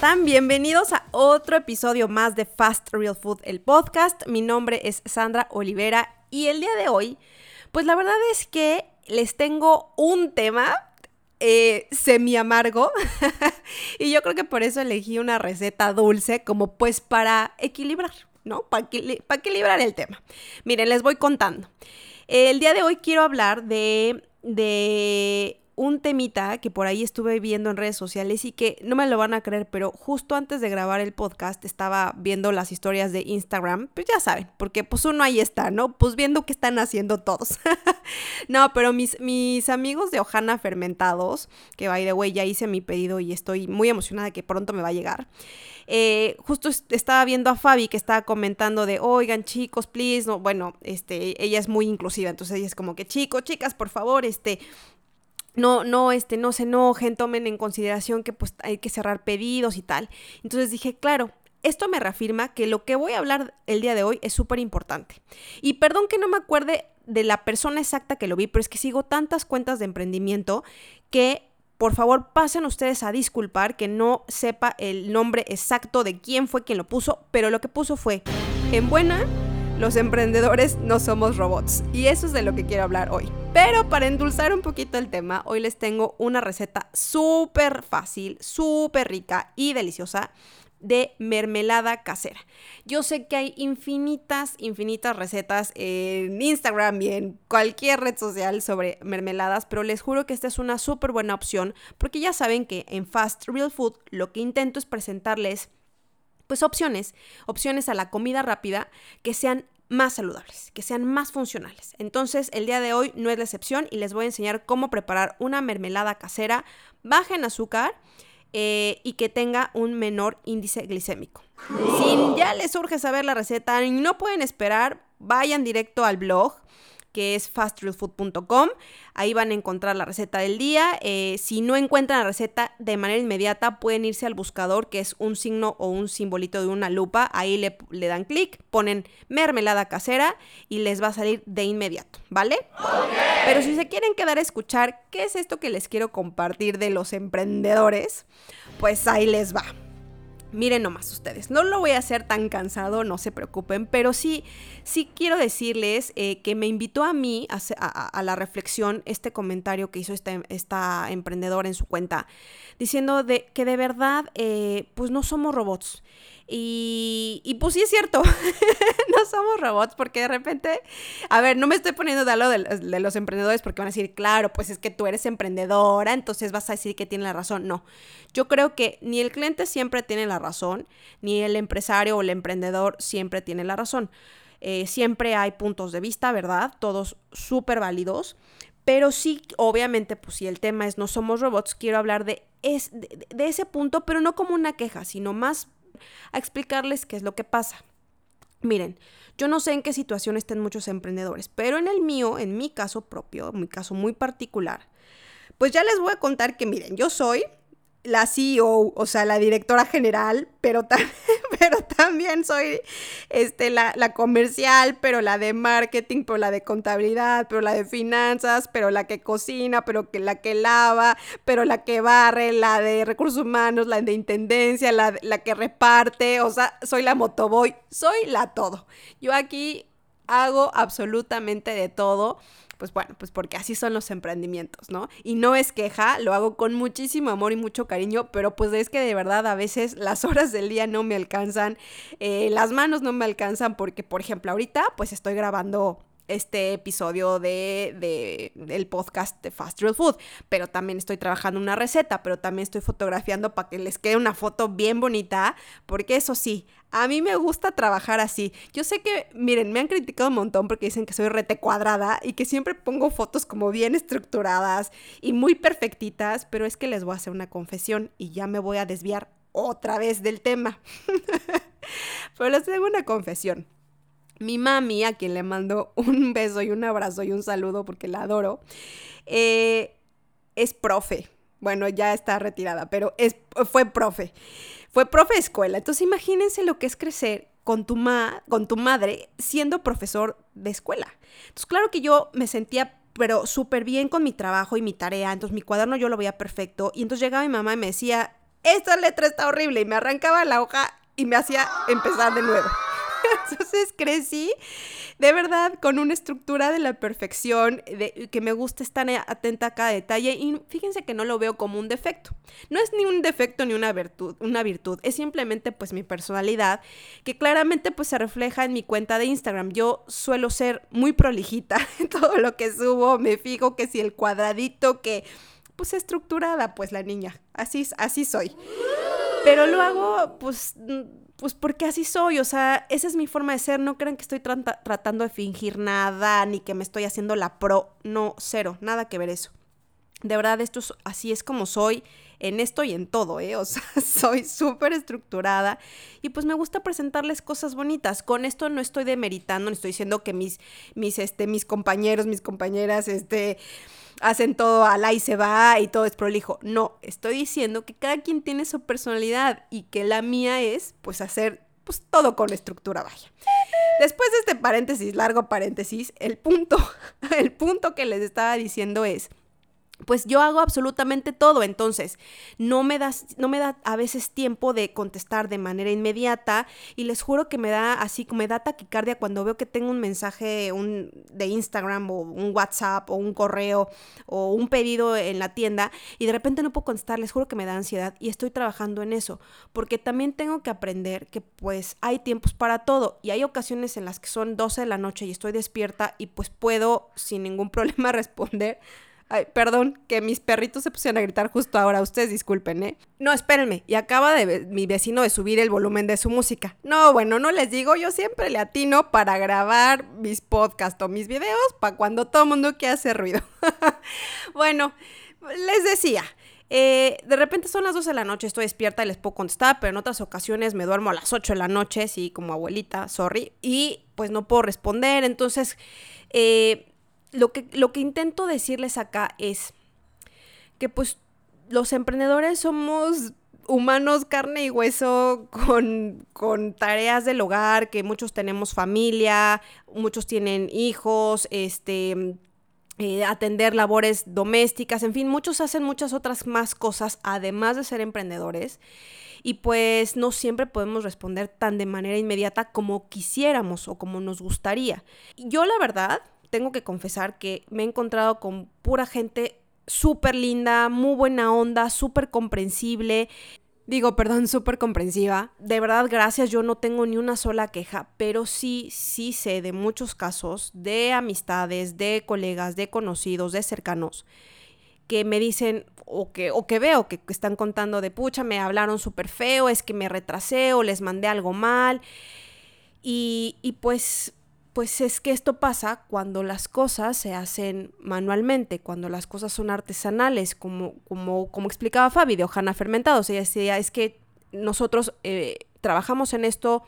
Hola, ¿cómo están? Bienvenidos a otro episodio más de Fast Real Food, el podcast. Mi nombre es Sandra Olivera y el día de hoy, pues la verdad es que les tengo un tema eh, semi amargo y yo creo que por eso elegí una receta dulce como pues para equilibrar, ¿no? Para, equilibrar el tema. Miren, les voy contando. El día de hoy quiero hablar de, de un temita que por ahí estuve viendo en redes sociales y que no me lo van a creer, pero justo antes de grabar el podcast estaba viendo las historias de Instagram, pues ya saben, porque pues uno ahí está, ¿no? Pues viendo qué están haciendo todos. no, pero mis, mis amigos de Ojana Fermentados, que by the way ya hice mi pedido y estoy muy emocionada que pronto me va a llegar. Eh, justo estaba viendo a Fabi que estaba comentando de, oigan chicos, please, no, bueno, este, ella es muy inclusiva, entonces ella es como que chicos, chicas, por favor, este, no, no, este, no se enojen, tomen en consideración que pues hay que cerrar pedidos y tal. Entonces dije, claro, esto me reafirma que lo que voy a hablar el día de hoy es súper importante. Y perdón que no me acuerde de la persona exacta que lo vi, pero es que sigo tantas cuentas de emprendimiento que por favor pasen ustedes a disculpar que no sepa el nombre exacto de quién fue quien lo puso, pero lo que puso fue, en buena, los emprendedores no somos robots. Y eso es de lo que quiero hablar hoy. Pero para endulzar un poquito el tema, hoy les tengo una receta súper fácil, súper rica y deliciosa de mermelada casera. Yo sé que hay infinitas, infinitas recetas en Instagram y en cualquier red social sobre mermeladas, pero les juro que esta es una súper buena opción porque ya saben que en Fast Real Food lo que intento es presentarles pues opciones, opciones a la comida rápida que sean más saludables, que sean más funcionales. Entonces, el día de hoy no es la excepción y les voy a enseñar cómo preparar una mermelada casera baja en azúcar eh, y que tenga un menor índice glicémico. Si ya les urge saber la receta y no pueden esperar, vayan directo al blog que es fastrealfood.com. Ahí van a encontrar la receta del día. Eh, si no encuentran la receta de manera inmediata, pueden irse al buscador, que es un signo o un simbolito de una lupa. Ahí le, dan clic, ponen mermelada casera y les va a salir de inmediato, ¿vale? Pero si se quieren quedar a escuchar qué es esto que les quiero compartir de los emprendedores, pues ahí les va. Miren nomás ustedes, no lo voy a hacer tan cansado, no se preocupen, pero sí, sí quiero decirles eh, que me invitó a mí a, la reflexión este comentario que hizo esta, esta emprendedora en su cuenta, diciendo de, que de verdad, eh, pues no somos robots. Y, y, pues sí es cierto, no somos robots porque de repente, a ver, no me estoy poniendo de lado de, los emprendedores porque van a decir, claro, pues es que tú eres emprendedora, entonces vas a decir que tiene la razón. No, yo creo que ni el cliente siempre tiene la razón, ni el empresario o el emprendedor siempre tiene la razón. Eh, siempre hay puntos de vista, ¿verdad? Todos súper válidos. Pero sí, obviamente, pues si el tema es no somos robots, quiero hablar de, es, de ese punto, pero no como una queja, sino más a explicarles qué es lo que pasa. Miren, yo no sé en qué situación estén muchos emprendedores, pero en el mío, en mi caso propio, en mi caso muy particular, pues ya les voy a contar que miren, yo soy la CEO, o sea, la directora general, pero, pero también soy este, la, la, comercial, pero la de marketing, pero la de contabilidad, pero la de finanzas, pero la que cocina, pero que la que lava, pero la que barre, la de recursos humanos, la de intendencia, la, la que reparte, o sea, soy la motoboy, soy la todo. Yo aquí hago absolutamente de todo pues bueno, pues porque así son los emprendimientos, ¿no? Y no es queja, lo hago con muchísimo amor y mucho cariño, pero pues es que de verdad a veces las horas del día no me alcanzan, eh, las manos no me alcanzan porque, por ejemplo, ahorita pues estoy grabando este episodio de, del podcast de Fast Real Food, pero también estoy trabajando una receta, pero también estoy fotografiando para que les quede una foto bien bonita, porque eso sí, a mí me gusta trabajar así. Yo sé que, miren, me han criticado un montón porque dicen que soy rete cuadrada y que siempre pongo fotos como bien estructuradas y muy perfectitas, pero es que les voy a hacer una confesión y ya me voy a desviar otra vez del tema. pero les tengo una confesión. Mi mami, a quien le mando un beso y un abrazo y un saludo porque la adoro, eh, es profe. Bueno, ya está retirada, pero es, fue profe. Fue profe de escuela. Entonces imagínense lo que es crecer con tu, ma, con tu madre siendo profesor de escuela. Entonces claro que yo me sentía pero súper bien con mi trabajo y mi tarea. Entonces mi cuaderno yo lo veía perfecto. Y entonces llegaba mi mamá y me decía, esta letra está horrible y me arrancaba la hoja y me hacía empezar de nuevo. Entonces crecí de verdad con una estructura de la perfección, de, que me gusta estar atenta a cada detalle y fíjense que no lo veo como un defecto. No es ni un defecto ni una virtud, una virtud, es simplemente pues mi personalidad que claramente pues se refleja en mi cuenta de Instagram. Yo suelo ser muy prolijita en todo lo que subo, me fijo que si el cuadradito que pues estructurada pues la niña, así así soy. Pero lo hago pues pues porque así soy, o sea, esa es mi forma de ser, no crean que estoy tratando de fingir nada, ni que me estoy haciendo la pro, no, cero, nada que ver eso. De verdad, esto es, así es como soy en esto y en todo, ¿eh? O sea, soy súper estructurada y pues me gusta presentarles cosas bonitas. Con esto no estoy demeritando, no estoy diciendo que mis, mis, este, mis compañeros, mis compañeras, este, hacen todo al y se va y todo es prolijo. No, estoy diciendo que cada quien tiene su personalidad y que la mía es pues hacer pues todo con estructura, vaya. Después de este paréntesis, largo paréntesis, el punto, el punto que les estaba diciendo es pues yo hago absolutamente todo, entonces no me, das, no me da a veces tiempo de contestar de manera inmediata y les juro que me da así, me da taquicardia cuando veo que tengo un mensaje un, de Instagram o un WhatsApp o un correo o un pedido en la tienda y de repente no puedo contestar, les juro que me da ansiedad y estoy trabajando en eso, porque también tengo que aprender que pues hay tiempos para todo y hay ocasiones en las que son 12 de la noche y estoy despierta y pues puedo sin ningún problema responder Perdón, que mis perritos se pusieron a gritar justo ahora. Ustedes disculpen, ¿eh? No, espérenme. Y acaba de mi vecino de subir el volumen de su música. No, bueno, no les digo. Yo siempre le atino para grabar mis podcasts o mis videos para cuando todo el mundo quiera hacer ruido. bueno, les decía. Eh, de repente son las 12 de la noche, estoy despierta y les puedo contestar, pero en otras ocasiones me duermo a las 8 de la noche, sí, como abuelita, sorry, y pues no puedo responder. Entonces, eh, lo que, lo que intento decirles acá es que pues los emprendedores somos humanos carne y hueso con, con, tareas del hogar, que muchos tenemos familia, muchos tienen hijos, este, eh, atender labores domésticas, en fin, muchos hacen muchas otras más cosas además de ser emprendedores. Y pues no siempre podemos responder tan de manera inmediata como quisiéramos o como nos gustaría. Yo la verdad tengo que confesar que me he encontrado con pura gente súper linda, muy buena onda, súper comprensible. Digo, perdón, súper comprensiva. De verdad, gracias, yo no tengo ni una sola queja, pero sí, sí sé de muchos casos de amistades, de colegas, de conocidos, de cercanos, que me dicen o que, o que veo que están contando de pucha, me hablaron súper feo, es que me retrasé o les mandé algo mal. Y, y pues pues es que esto pasa cuando las cosas se hacen manualmente, cuando las cosas son artesanales, como, como, como explicaba Fabi de Ojana Fermentados. Ella decía, es que nosotros eh, trabajamos en esto,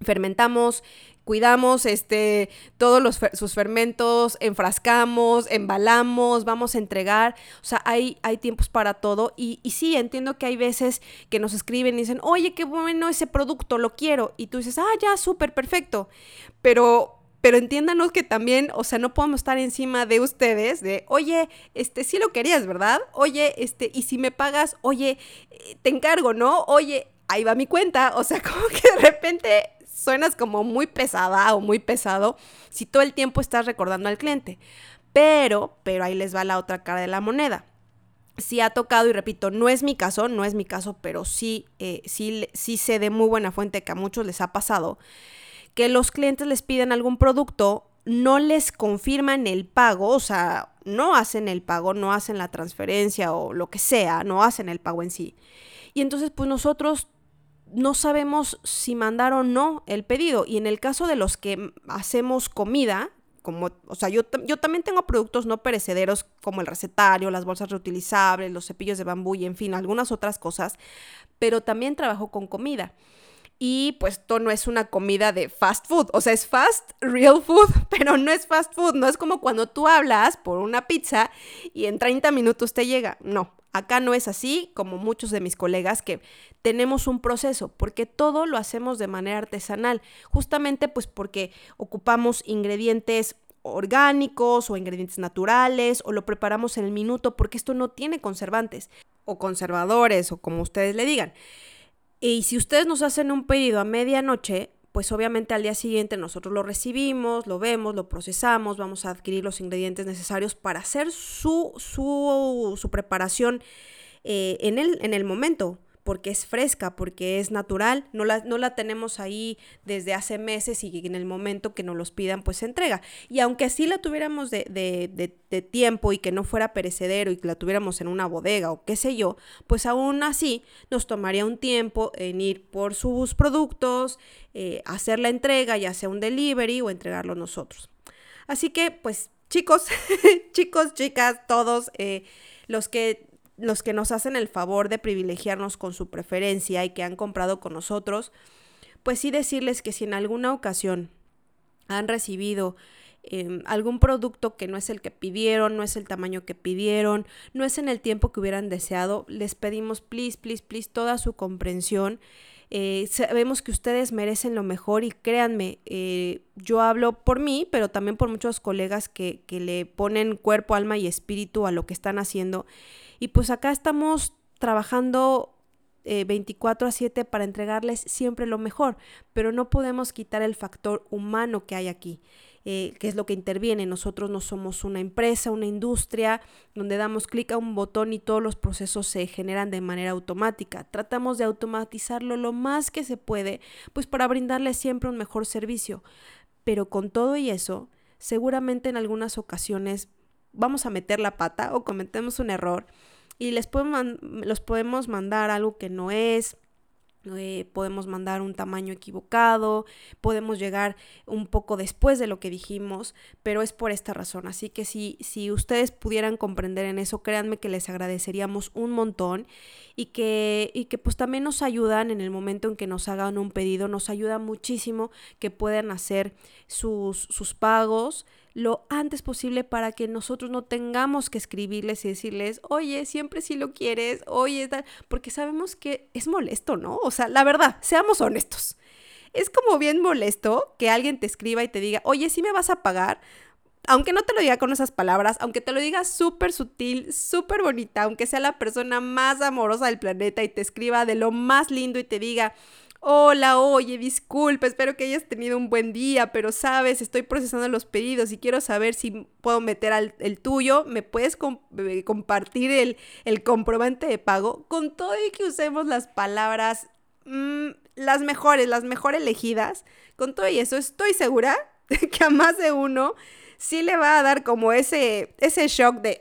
fermentamos, cuidamos este, todos los sus fermentos, enfrascamos, embalamos, vamos a entregar. O sea, hay, hay tiempos para todo. Y, y sí, entiendo que hay veces que nos escriben y dicen, oye, qué bueno ese producto, lo quiero. Y tú dices, ah, ya, súper, perfecto. Pero pero entiéndanos que también, o sea, no podemos estar encima de ustedes de, oye, este, sí lo querías, ¿verdad? Oye, este, y si me pagas, oye, eh, te encargo, ¿no? Oye, ahí va mi cuenta, o sea, como que de repente suenas como muy pesada o muy pesado si todo el tiempo estás recordando al cliente. Pero, pero ahí les va la otra cara de la moneda. Si ha tocado, y repito, no es mi caso, no es mi caso, pero sí, eh, sí, sí sé de muy buena fuente que a muchos les ha pasado, que los clientes les piden algún producto, no les confirman el pago, o sea, no hacen el pago, no hacen la transferencia o lo que sea, no hacen el pago en sí. Y entonces, pues nosotros no sabemos si mandar o no el pedido. Y en el caso de los que hacemos comida, como, o sea, yo, yo también tengo productos no perecederos como el recetario, las bolsas reutilizables, los cepillos de bambú y en fin, algunas otras cosas, pero también trabajo con comida. Y pues esto no es una comida de fast food, o sea, es fast, real food, pero no es fast food, no es como cuando tú hablas por una pizza y en 30 minutos te llega, no, Acá no es así, como muchos de mis colegas, que tenemos un proceso, porque todo lo hacemos de manera artesanal, justamente pues porque ocupamos ingredientes orgánicos o ingredientes naturales o lo preparamos en el minuto porque esto no tiene conservantes o conservadores o como ustedes le digan. Y si ustedes nos hacen un pedido a medianoche, pues obviamente al día siguiente nosotros lo recibimos, lo vemos, lo procesamos, vamos a adquirir los ingredientes necesarios para hacer su, su, preparación eh, en, el, en el momento porque es fresca, porque es natural, no la, no la tenemos ahí desde hace meses y en el momento que nos los pidan, pues se entrega. Y aunque así la tuviéramos de, de, de, tiempo y que no fuera perecedero y que la tuviéramos en una bodega o qué sé yo, pues aún así nos tomaría un tiempo en ir por sus productos, eh, hacer la entrega, ya sea un delivery o entregarlo nosotros. Así que, pues, chicos, chicos, chicas, todos eh, los que los que nos hacen el favor de privilegiarnos con su preferencia y que han comprado con nosotros, pues sí decirles que si en alguna ocasión han recibido em, algún producto que no es el que pidieron, no es el tamaño que pidieron, no es en el tiempo que hubieran deseado, les pedimos, please, please, please, toda su comprensión. Eh, sabemos que ustedes merecen lo mejor y créanme, eh, yo hablo por mí, pero también por muchos colegas que, que le ponen cuerpo, alma y espíritu a lo que están haciendo y pues acá estamos trabajando 24 eh, a 7 para entregarles siempre lo mejor, pero no podemos quitar el factor humano que hay aquí. Eh, que es lo que interviene. Nosotros no somos una empresa, una industria donde damos clic a un botón y todos los procesos se generan de manera automática. Tratamos de automatizarlo lo más que se puede, pues para brindarles siempre un mejor servicio. Pero con todo y eso, seguramente en algunas ocasiones vamos a meter la pata o cometemos un error y les podemos, los podemos mandar algo que no es, eh, podemos mandar un tamaño equivocado, podemos llegar un poco después de lo que dijimos, pero es por esta razón. Así que si, si ustedes pudieran comprender en eso, créanme que les agradeceríamos un montón y que, y que pues también nos ayudan en el momento en que nos hagan un pedido, nos ayuda muchísimo que puedan hacer sus, sus pagos lo antes posible para que nosotros no tengamos que escribirles y decirles, oye, siempre si lo quieres, oye, tal, porque sabemos que es molesto, ¿no? O sea, la verdad, seamos honestos. Es como bien molesto que alguien te escriba y te diga, oye, si me vas a pagar, aunque no te lo diga con esas palabras, aunque te lo diga súper sutil, súper bonita, aunque sea la persona más amorosa del planeta y te escriba de lo más lindo y te diga, Hola, oye, disculpa, espero que hayas tenido un buen día, pero sabes, estoy procesando los pedidos y quiero saber si puedo meter el tuyo. ¿Me puedes eh, compartir el, el, comprobante de pago? Con todo y que usemos las palabras, mm, las mejores, las mejor elegidas, con todo y eso estoy segura que a más de uno sí le va a dar como ese, ese shock de,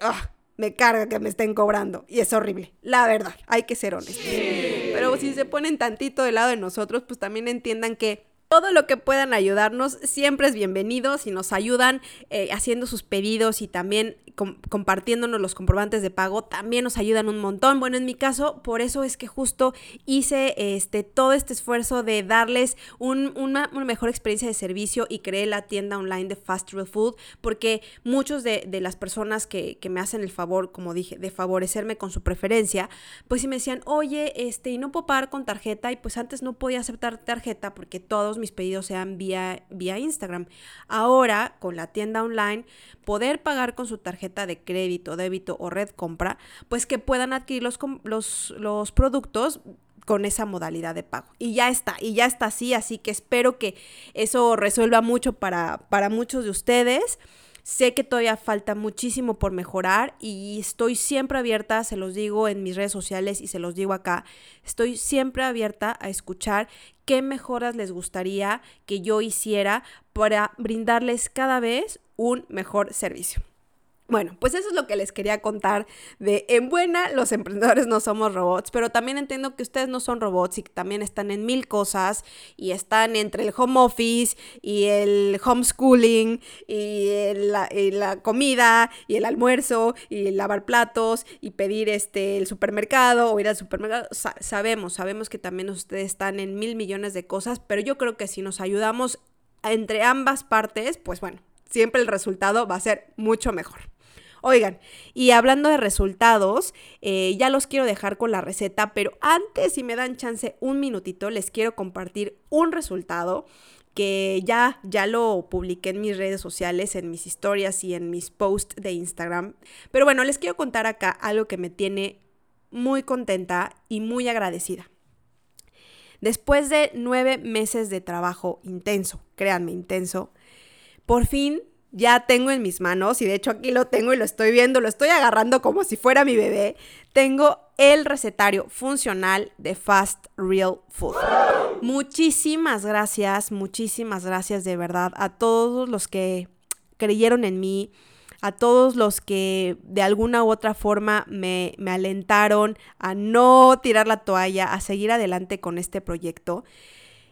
me carga que me estén cobrando. Y es horrible, la verdad, hay que ser honestos. Pero si se ponen tantito del lado de nosotros, pues también entiendan que todo lo que puedan ayudarnos siempre es bienvenido. Si nos ayudan eh, haciendo sus pedidos y también compartiéndonos los comprobantes de pago también nos ayudan un montón. Bueno, en mi caso, por eso es que justo hice este, todo este esfuerzo de darles una, mejor experiencia de servicio y creé la tienda online de Fast Real Food, porque muchos de, las personas que, me hacen el favor, como dije, de favorecerme con su preferencia, pues si me decían, oye, este, y no puedo pagar con tarjeta, y pues antes no podía aceptar tarjeta porque todos mis pedidos sean vía, vía Instagram. Ahora, con la tienda online, poder pagar con su tarjeta de crédito, débito o red compra, pues que puedan adquirir los, los, los productos con esa modalidad de pago. Y ya está, y ya está así, así que espero que eso resuelva mucho para, para muchos de ustedes. Sé que todavía falta muchísimo por mejorar y estoy siempre abierta, se los digo en mis redes sociales y se los digo acá, estoy siempre abierta a escuchar qué mejoras les gustaría que yo hiciera para brindarles cada vez un mejor servicio. Bueno, pues eso es lo que les quería contar de en buena, los emprendedores no somos robots, pero también entiendo que ustedes no son robots y que también están en mil cosas y están entre el home office y el homeschooling y, la, comida y el almuerzo y lavar platos y pedir este el supermercado o ir al supermercado. sabemos, sabemos que también ustedes están en mil millones de cosas, pero yo creo que si nos ayudamos entre ambas partes, pues bueno, siempre el resultado va a ser mucho mejor. Oigan, y hablando de resultados, eh, ya los quiero dejar con la receta, pero antes, si me dan chance un minutito, les quiero compartir un resultado que ya, ya lo publiqué en mis redes sociales, en mis historias y en mis posts de Instagram. Pero bueno, les quiero contar acá algo que me tiene muy contenta y muy agradecida. Después de nueve meses de trabajo intenso, créanme, intenso, por fin ya tengo en mis manos, y de hecho aquí lo tengo y lo estoy viendo, lo estoy agarrando como si fuera mi bebé, tengo el recetario funcional de Fast Real Food. Muchísimas gracias, muchísimas gracias de verdad a todos los que creyeron en mí, a todos los que de alguna u otra forma me, me alentaron a no tirar la toalla, a seguir adelante con este proyecto.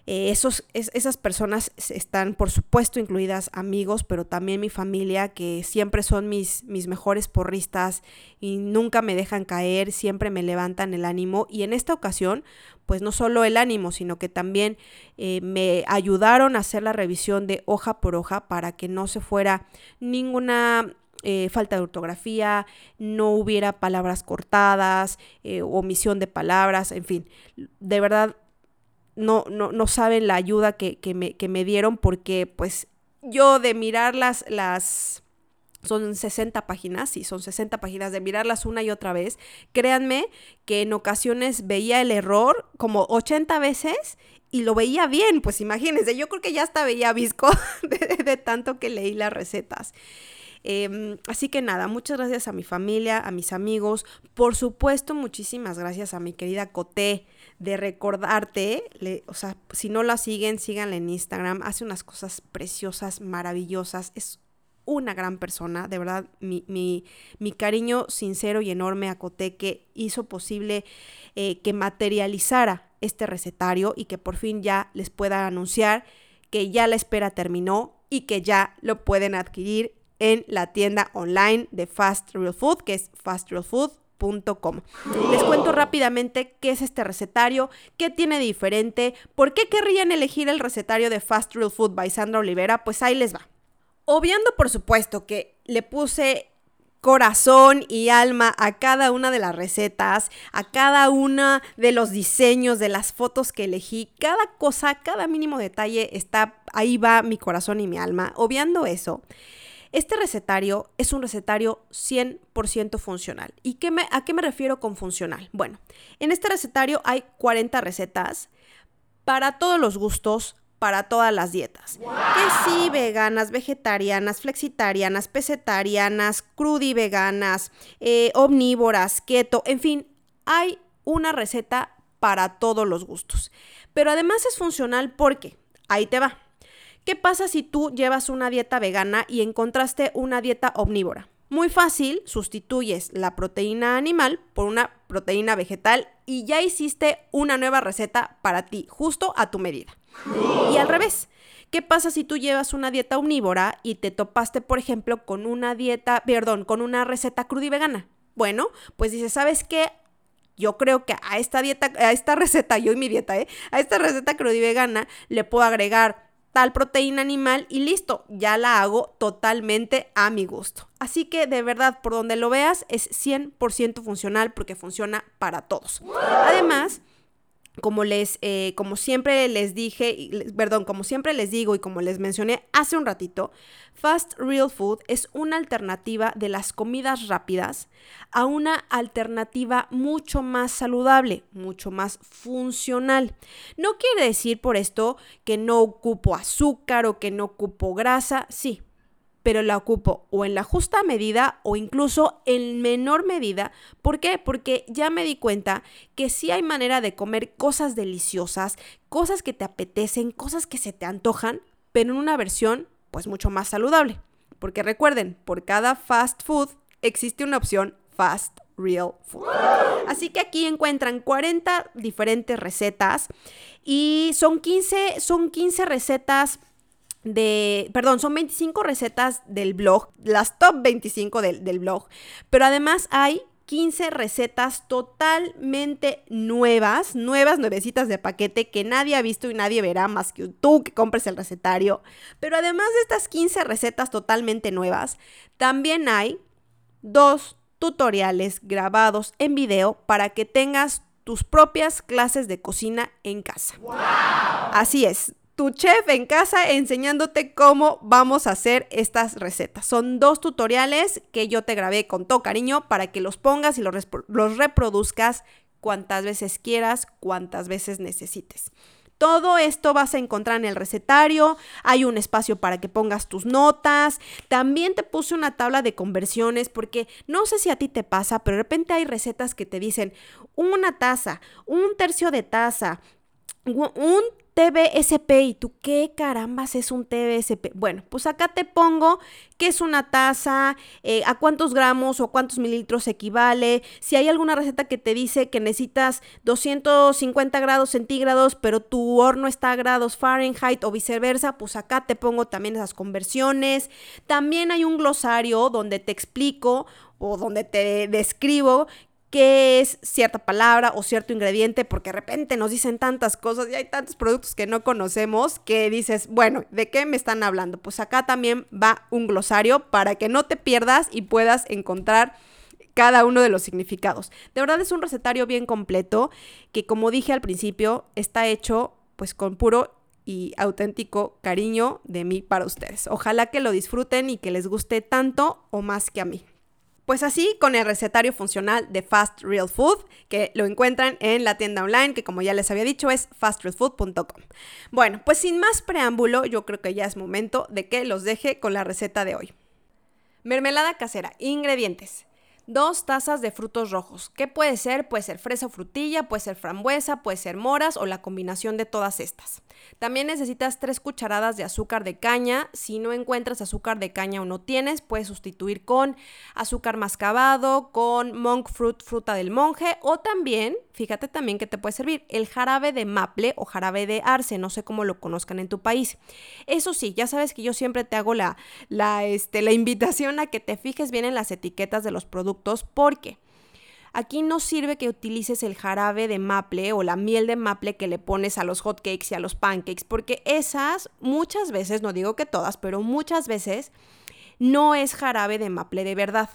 Eh, esos, esas personas están, por supuesto, incluidas amigos, pero también mi familia, que siempre son mis, mis mejores porristas y nunca me dejan caer, siempre me levantan el ánimo. Y en esta ocasión, pues no solo el ánimo, sino que también eh, me ayudaron a hacer la revisión de hoja por hoja para que no se fuera ninguna eh, falta de ortografía, no hubiera palabras cortadas, omisión de palabras, en fin, de verdad no, no, no saben la ayuda que, me, que, me, dieron porque pues yo de mirar las, las, son 60 páginas, sí, son 60 páginas, de mirarlas una y otra vez, créanme que en ocasiones veía el error como 80 veces y lo veía bien, pues imagínense, yo creo que ya hasta veía visco de, de tanto que leí las recetas. Em, así que nada, muchas gracias a mi familia, a mis amigos, por supuesto muchísimas gracias a mi querida Coté de recordarte, o sea, si no la siguen, síganla en Instagram, hace unas cosas preciosas, maravillosas, es una gran persona, de verdad, mi, mi, cariño sincero y enorme a Coté que hizo posible eh, que materializara este recetario y que por fin ya les pueda anunciar que ya la espera terminó y que ya lo pueden adquirir en la tienda online de Fast Real Food, que es Fast Real Food les cuento rápidamente qué es este recetario, qué tiene diferente, por qué querrían elegir el recetario de Fast Real Food by Sandra Olivera, pues ahí les va. Obviando, por supuesto, que le puse corazón y alma a cada una de las recetas, a cada una de los diseños, de las fotos que elegí, cada cosa, cada mínimo detalle está, ahí va mi corazón y mi alma. Obviando eso, este recetario es un recetario 100% funcional. ¿Y qué me, a qué me refiero con funcional? Bueno, en este recetario hay 40 recetas para todos los gustos, para todas las dietas. Que sí, veganas, vegetarianas, flexitarianas, pesetarianas, crudi veganas, eh, omnívoras, keto, en fin, hay una receta para todos los gustos. Pero además es funcional porque, ahí te va, ¿Qué pasa si tú llevas una dieta vegana y encontraste una dieta omnívora? Muy fácil, sustituyes la proteína animal por una proteína vegetal y ya hiciste una nueva receta para ti, justo a tu medida. Y al revés, ¿qué pasa si tú llevas una dieta omnívora y te topaste, por ejemplo, con una dieta, perdón, con una receta vegana? Bueno, pues dices, ¿sabes qué? Yo creo que a esta dieta, a esta receta, yo y mi dieta, ¿eh? A esta receta vegana le puedo agregar tal proteína animal y listo, ya la hago totalmente a mi gusto. Así que de verdad, por donde lo veas, es 100% funcional porque funciona para todos. Además, como les, eh, como siempre les dije, perdón, como siempre les digo y como les mencioné hace un ratito, Fast Real Food es una alternativa de las comidas rápidas a una alternativa mucho más saludable, mucho más funcional. No quiere decir por esto que no ocupo azúcar o que no ocupo grasa, sí, pero la ocupo o en la justa medida o incluso en menor medida. ¿Por qué? Porque ya me di cuenta que sí hay manera de comer cosas deliciosas, cosas que te apetecen, cosas que se te antojan, pero en una versión pues mucho más saludable. Porque recuerden, por cada fast food existe una opción fast real food. Así que aquí encuentran 40 diferentes recetas y son 15, son 15 recetas de, perdón, son 25 recetas del blog, las top 25 del, del blog, pero además hay 15 recetas totalmente nuevas, nuevas, nuevecitas de paquete que nadie ha visto y nadie verá más que tú que compres el recetario. Pero además de estas 15 recetas totalmente nuevas, también hay dos tutoriales grabados en video para que tengas tus propias clases de cocina en casa. Así es, tu chef en casa enseñándote cómo vamos a hacer estas recetas. Son dos tutoriales que yo te grabé con todo cariño para que los pongas y los, reproduzcas cuantas veces quieras, cuantas veces necesites. Todo esto vas a encontrar en el recetario, hay un espacio para que pongas tus notas, también te puse una tabla de conversiones porque no sé si a ti te pasa, pero de repente hay recetas que te dicen una taza, un tercio de taza, un TBSP. ¿Y tú qué carambas es un TBSP? Bueno, pues acá te pongo qué es una taza, eh, a cuántos gramos o cuántos mililitros equivale. Si hay alguna receta que te dice que necesitas 250 grados centígrados, pero tu horno está a grados Fahrenheit o viceversa, pues acá te pongo también esas conversiones. También hay un glosario donde te explico o donde te describo qué es cierta palabra o cierto ingrediente, porque de repente nos dicen tantas cosas y hay tantos productos que no conocemos que dices, bueno, ¿de qué me están hablando? Pues acá también va un glosario para que no te pierdas y puedas encontrar cada uno de los significados. De verdad es un recetario bien completo que como dije al principio está hecho pues con puro y auténtico cariño de mí para ustedes. Ojalá que lo disfruten y que les guste tanto o más que a mí. Pues así con el recetario funcional de Fast Real Food, que lo encuentran en la tienda online, que como ya les había dicho es fastrealfood.com. Bueno, pues sin más preámbulo, yo creo que ya es momento de que los deje con la receta de hoy. Mermelada casera, ingredientes. Dos tazas de frutos rojos. ¿Qué puede ser? Puede ser fresa o frutilla, puede ser frambuesa, puede ser moras o la combinación de todas estas. También necesitas tres cucharadas de azúcar de caña. Si no encuentras azúcar de caña o no tienes, puedes sustituir con azúcar mascabado, con monk fruit, fruta del monje o también, fíjate también que te puede servir el jarabe de maple o jarabe de arce, no sé cómo lo conozcan en tu país. Eso sí, ya sabes que yo siempre te hago la, la, este, la invitación a que te fijes bien en las etiquetas de los productos porque aquí no sirve que utilices el jarabe de maple o la miel de maple que le pones a los hot cakes y a los pancakes, porque esas muchas veces, no digo que todas, pero muchas veces no es jarabe de maple de verdad.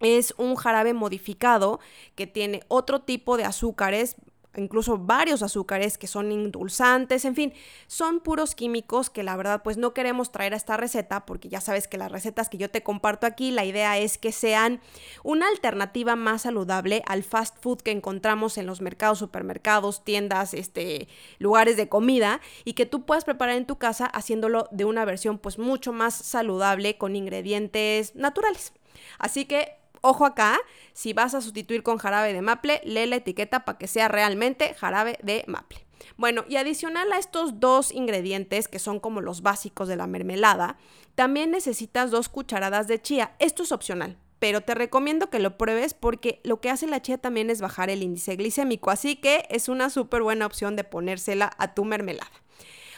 Es un jarabe modificado que tiene otro tipo de azúcares incluso varios azúcares que son indulzantes, en fin, son puros químicos que la verdad pues no queremos traer a esta receta porque ya sabes que las recetas que yo te comparto aquí, la idea es que sean una alternativa más saludable al fast food que encontramos en los mercados, supermercados, tiendas, este, lugares de comida y que tú puedas preparar en tu casa haciéndolo de una versión pues mucho más saludable con ingredientes naturales. Así que Ojo acá, si vas a sustituir con jarabe de maple, lee la etiqueta para que sea realmente jarabe de maple. Bueno, y adicional a estos dos ingredientes, que son como los básicos de la mermelada, también necesitas dos cucharadas de chía. Esto es opcional, pero te recomiendo que lo pruebes porque lo que hace la chía también es bajar el índice glicémico, así que es una súper buena opción de ponérsela a tu mermelada.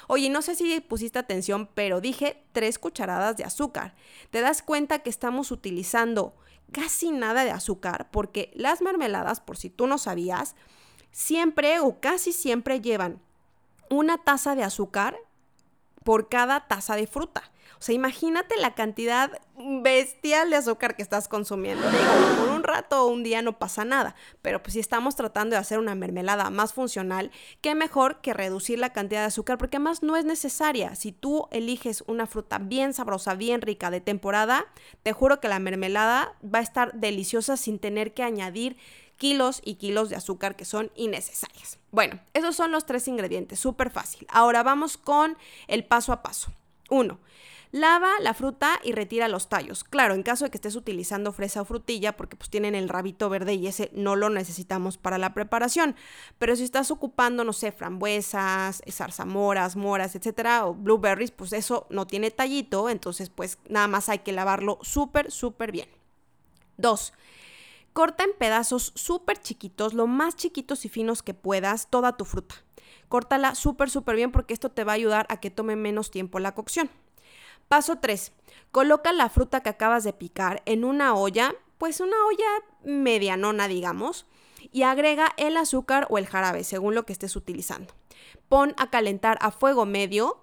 Oye, no sé si pusiste atención, pero dije tres cucharadas de azúcar. ¿Te das cuenta que estamos utilizando casi nada de azúcar, porque las mermeladas, por si tú no sabías, siempre o casi siempre llevan una taza de azúcar por cada taza de fruta. O sea, imagínate la cantidad bestial de azúcar que estás consumiendo. Digo, por un rato o un día no pasa nada, pero pues si estamos tratando de hacer una mermelada más funcional, qué mejor que reducir la cantidad de azúcar porque además no es necesaria. Si tú eliges una fruta bien sabrosa, bien rica de temporada, te juro que la mermelada va a estar deliciosa sin tener que añadir kilos y kilos de azúcar que son innecesarias. Bueno, esos son los tres ingredientes, súper fácil. Ahora vamos con el paso a paso. Uno, Lava la fruta y retira los tallos. Claro, en caso de que estés utilizando fresa o frutilla, porque pues tienen el rabito verde y ese no lo necesitamos para la preparación. Pero si estás ocupando, no sé, frambuesas, zarzamoras, moras, etcétera, o blueberries, pues eso no tiene tallito, entonces pues nada más hay que lavarlo súper, súper bien. Dos, Corta en pedazos súper chiquitos, lo más chiquitos y finos que puedas, toda tu fruta. Córtala súper, súper bien porque esto te va a ayudar a que tome menos tiempo la cocción. Paso 3. Coloca la fruta que acabas de picar en una olla, pues una olla medianona, digamos, y agrega el azúcar o el jarabe, según lo que estés utilizando. Pon a calentar a fuego medio,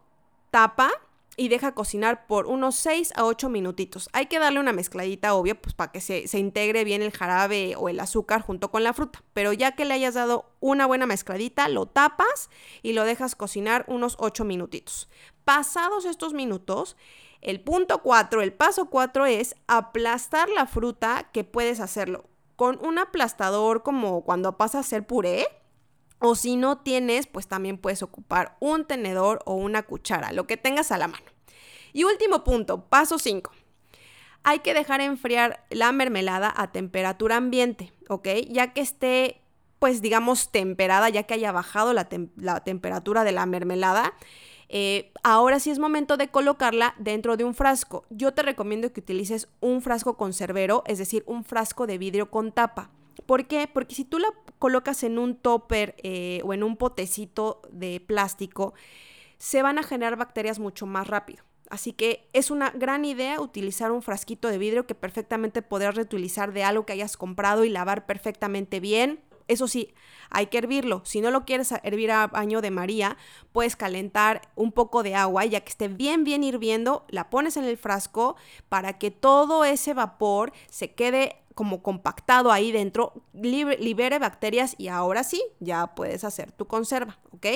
tapa, y deja cocinar por unos 6 a 8 minutitos. Hay que darle una mezcladita, obvio, pues para que se, se, integre bien el jarabe o el azúcar junto con la fruta. Pero ya que le hayas dado una buena mezcladita, lo tapas y lo dejas cocinar unos 8 minutitos. Pasados estos minutos, el punto 4, el paso 4 es aplastar la fruta que puedes hacerlo con un aplastador como cuando pasas a hacer puré o si no tienes, pues también puedes ocupar un tenedor o una cuchara, lo que tengas a la mano. Y último punto, paso 5. Hay que dejar enfriar la mermelada a temperatura ambiente, ¿ok? Ya que esté, pues digamos, temperada, ya que haya bajado la, la temperatura de la mermelada. Eh, ahora sí es momento de colocarla dentro de un frasco. Yo te recomiendo que utilices un frasco conservero, es decir, un frasco de vidrio con tapa. ¿Por qué? Porque si tú la colocas en un topper eh, o en un potecito de plástico, se van a generar bacterias mucho más rápido. Así que es una gran idea utilizar un frasquito de vidrio que perfectamente podrás reutilizar de algo que hayas comprado y lavar perfectamente bien. Eso sí, hay que hervirlo. Si no lo quieres hervir a baño de María, puedes calentar un poco de agua y ya que esté bien, bien hirviendo, la pones en el frasco para que todo ese vapor se quede como compactado ahí dentro, libere bacterias y ahora sí, ya puedes hacer tu conserva, ¿ok?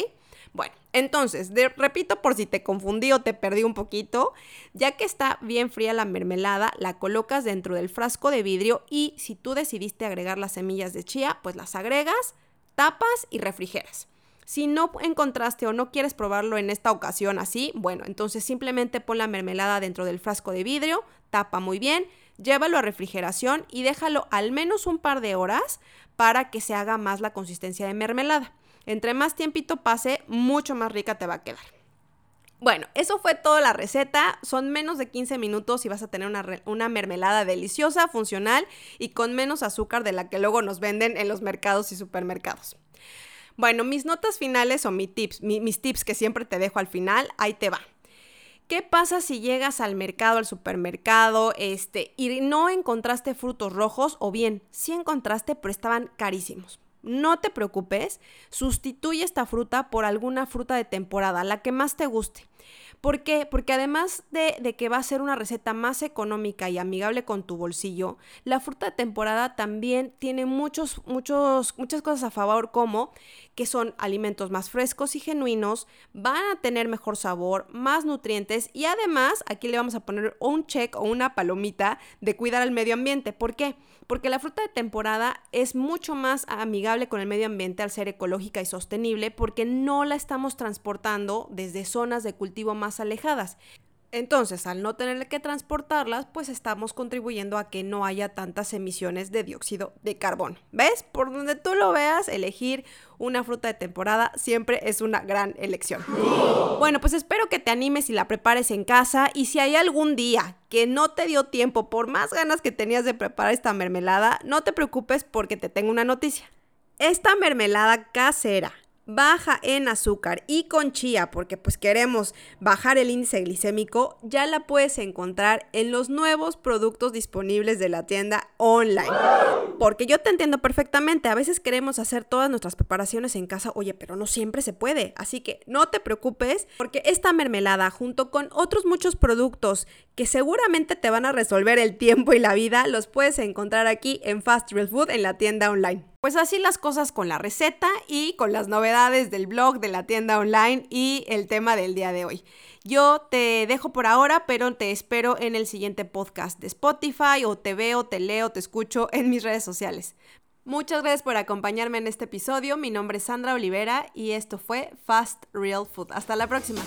Bueno, entonces, repito por si te confundí o te perdí un poquito, ya que está bien fría la mermelada, la colocas dentro del frasco de vidrio y si tú decidiste agregar las semillas de chía, pues las agregas, tapas y refrigeras. Si no encontraste o no quieres probarlo en esta ocasión así, bueno, entonces simplemente pon la mermelada dentro del frasco de vidrio, tapa muy bien, llévalo a refrigeración y déjalo al menos un par de horas para que se haga más la consistencia de mermelada. Entre más tiempito pase, mucho más rica te va a quedar. Bueno, eso fue toda la receta. Son menos de 15 minutos y vas a tener una, mermelada deliciosa, funcional y con menos azúcar de la que luego nos venden en los mercados y supermercados. Bueno, mis notas finales o mis tips, mis tips que siempre te dejo al final, ahí te va. ¿Qué pasa si llegas al mercado, al supermercado, este, y no encontraste frutos rojos o bien sí encontraste, pero estaban carísimos? No te preocupes, sustituye esta fruta por alguna fruta de temporada, la que más te guste. ¿Por qué? Porque además de, que va a ser una receta más económica y amigable con tu bolsillo, la fruta de temporada también tiene muchos, muchos, muchas cosas a favor, como que son alimentos más frescos y genuinos, van a tener mejor sabor, más nutrientes y además aquí le vamos a poner un check o una palomita de cuidar al medio ambiente. ¿Por qué? Porque la fruta de temporada es mucho más amigable con el medio ambiente al ser ecológica y sostenible porque no la estamos transportando desde zonas de cultivo alejadas. Entonces, al no tener que transportarlas, pues estamos contribuyendo a que no haya tantas emisiones de dióxido de carbono. ¿Ves? Por donde tú lo veas, elegir una fruta de temporada siempre es una gran elección. Bueno, pues espero que te animes y la prepares en casa y si hay algún día que no te dio tiempo por más ganas que tenías de preparar esta mermelada, no te preocupes porque te tengo una noticia. Esta mermelada casera baja en azúcar y con chía, porque pues queremos bajar el índice glicémico, ya la puedes encontrar en los nuevos productos disponibles de la tienda online. Porque yo te entiendo perfectamente, a veces queremos hacer todas nuestras preparaciones en casa, oye, pero no siempre se puede, así que no te preocupes, porque esta mermelada junto con otros muchos productos que seguramente te van a resolver el tiempo y la vida, los puedes encontrar aquí en Fast Real Food en la tienda online. Pues así las cosas con la receta y con las novedades del blog, de la tienda online y el tema del día de hoy. Yo te dejo por ahora, pero te espero en el siguiente podcast de Spotify o te veo, te leo, te escucho en mis redes sociales. Muchas gracias por acompañarme en este episodio. Mi nombre es Sandra Olivera y esto fue Fast Real Food. Hasta la próxima.